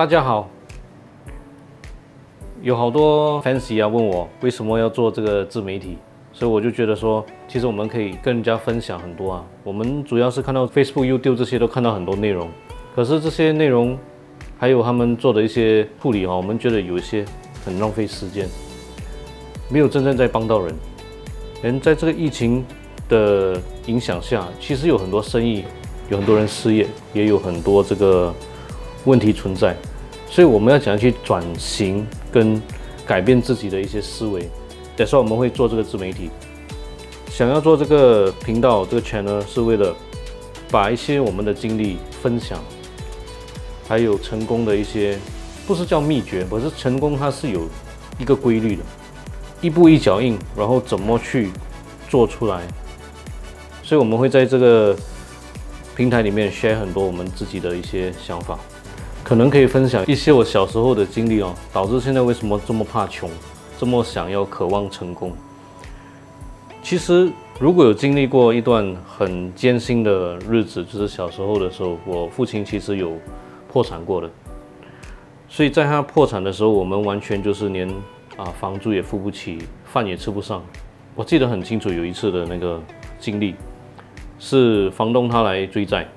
大家好，有好多 fancy 啊问我为什么要做这个自媒体，所以我就觉得说，其实我们可以跟人家分享很多啊。我们主要是看到 Facebook、YouTube 这些都看到很多内容，可是这些内容还有他们做的一些处理哈，我们觉得有一些很浪费时间，没有真正在帮到人。人在这个疫情的影响下，其实有很多生意，有很多人失业，也有很多这个问题存在。所以我们要想去转型跟改变自己的一些思维？等下我们会做这个自媒体，想要做这个频道这个 channel 是为了把一些我们的经历分享，还有成功的一些，不是叫秘诀，可是成功它是有一个规律的，一步一脚印，然后怎么去做出来。所以我们会在这个平台里面 share 很多我们自己的一些想法。可能可以分享一些我小时候的经历哦，导致现在为什么这么怕穷，这么想要渴望成功。其实如果有经历过一段很艰辛的日子，就是小时候的时候，我父亲其实有破产过的，所以在他破产的时候，我们完全就是连啊房租也付不起，饭也吃不上。我记得很清楚，有一次的那个经历，是房东他来追债。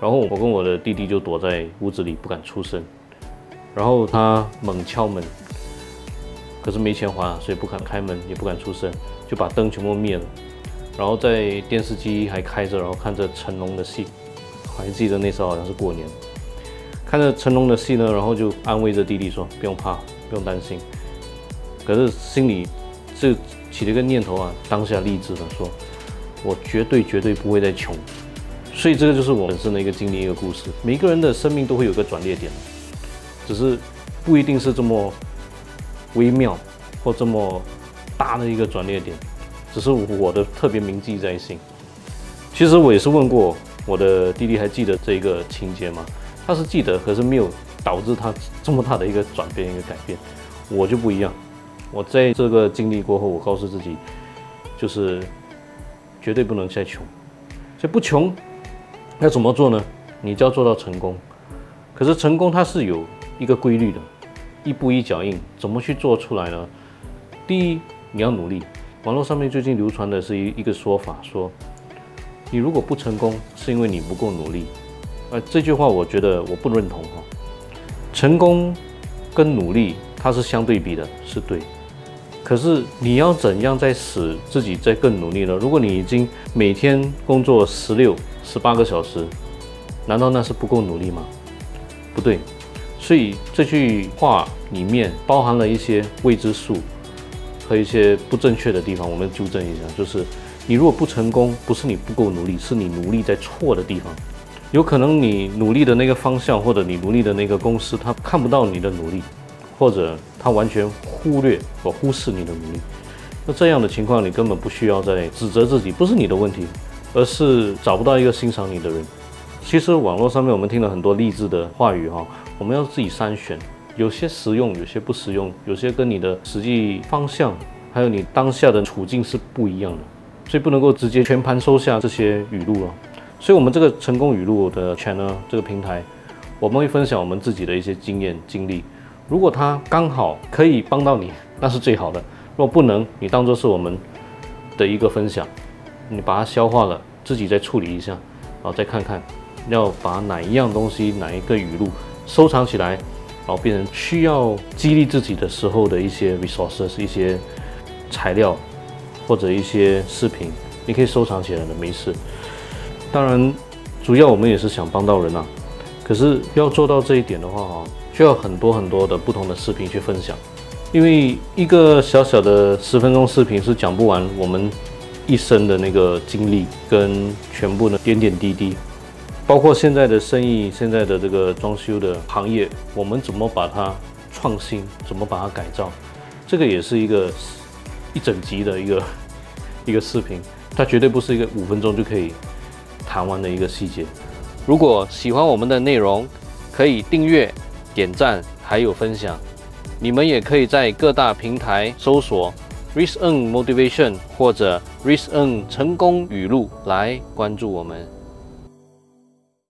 然后我跟我的弟弟就躲在屋子里不敢出声，然后他猛敲门，可是没钱还，所以不敢开门，也不敢出声，就把灯全部灭了，然后在电视机还开着，然后看着成龙的戏，还记得那时候好像是过年，看着成龙的戏呢，然后就安慰着弟弟说不用怕，不用担心，可是心里就起了一个念头啊，当下励志了，说我绝对绝对不会再穷。所以这个就是我本身的一个经历，一个故事。每个人的生命都会有个转捩点，只是不一定是这么微妙或这么大的一个转捩点，只是我的特别铭记在心。其实我也是问过我的弟弟，还记得这一个情节吗？他是记得，可是没有导致他这么大的一个转变、一个改变。我就不一样，我在这个经历过后，我告诉自己，就是绝对不能再穷，所以不穷。要怎么做呢？你就要做到成功。可是成功它是有一个规律的，一步一脚印。怎么去做出来呢？第一，你要努力。网络上面最近流传的是一一个说法，说你如果不成功，是因为你不够努力。呃，这句话我觉得我不认同哈。成功跟努力它是相对比的，是对。可是你要怎样再使自己再更努力呢？如果你已经每天工作十六。十八个小时，难道那是不够努力吗？不对，所以这句话里面包含了一些未知数和一些不正确的地方，我们纠正一下。就是你如果不成功，不是你不够努力，是你努力在错的地方。有可能你努力的那个方向，或者你努力的那个公司，他看不到你的努力，或者他完全忽略或忽视你的努力。那这样的情况，你根本不需要再指责自己，不是你的问题。而是找不到一个欣赏你的人。其实网络上面我们听了很多励志的话语哈，我们要自己筛选，有些实用，有些不实用，有些跟你的实际方向，还有你当下的处境是不一样的，所以不能够直接全盘收下这些语录了。所以，我们这个成功语录的 channel 这个平台，我们会分享我们自己的一些经验经历。如果它刚好可以帮到你，那是最好的；若不能，你当做是我们的一个分享。你把它消化了，自己再处理一下，然后再看看，要把哪一样东西、哪一个语录收藏起来，然后变成需要激励自己的时候的一些 resources、一些材料或者一些视频，你可以收藏起来的，没事。当然，主要我们也是想帮到人啊。可是要做到这一点的话，哈，需要很多很多的不同的视频去分享，因为一个小小的十分钟视频是讲不完我们。一生的那个经历跟全部的点点滴滴，包括现在的生意、现在的这个装修的行业，我们怎么把它创新，怎么把它改造，这个也是一个一整集的一个 一个视频，它绝对不是一个五分钟就可以谈完的一个细节。如果喜欢我们的内容，可以订阅、点赞还有分享。你们也可以在各大平台搜索。R i s e N Motivation 或者 r i s e N 成功语录来关注我们。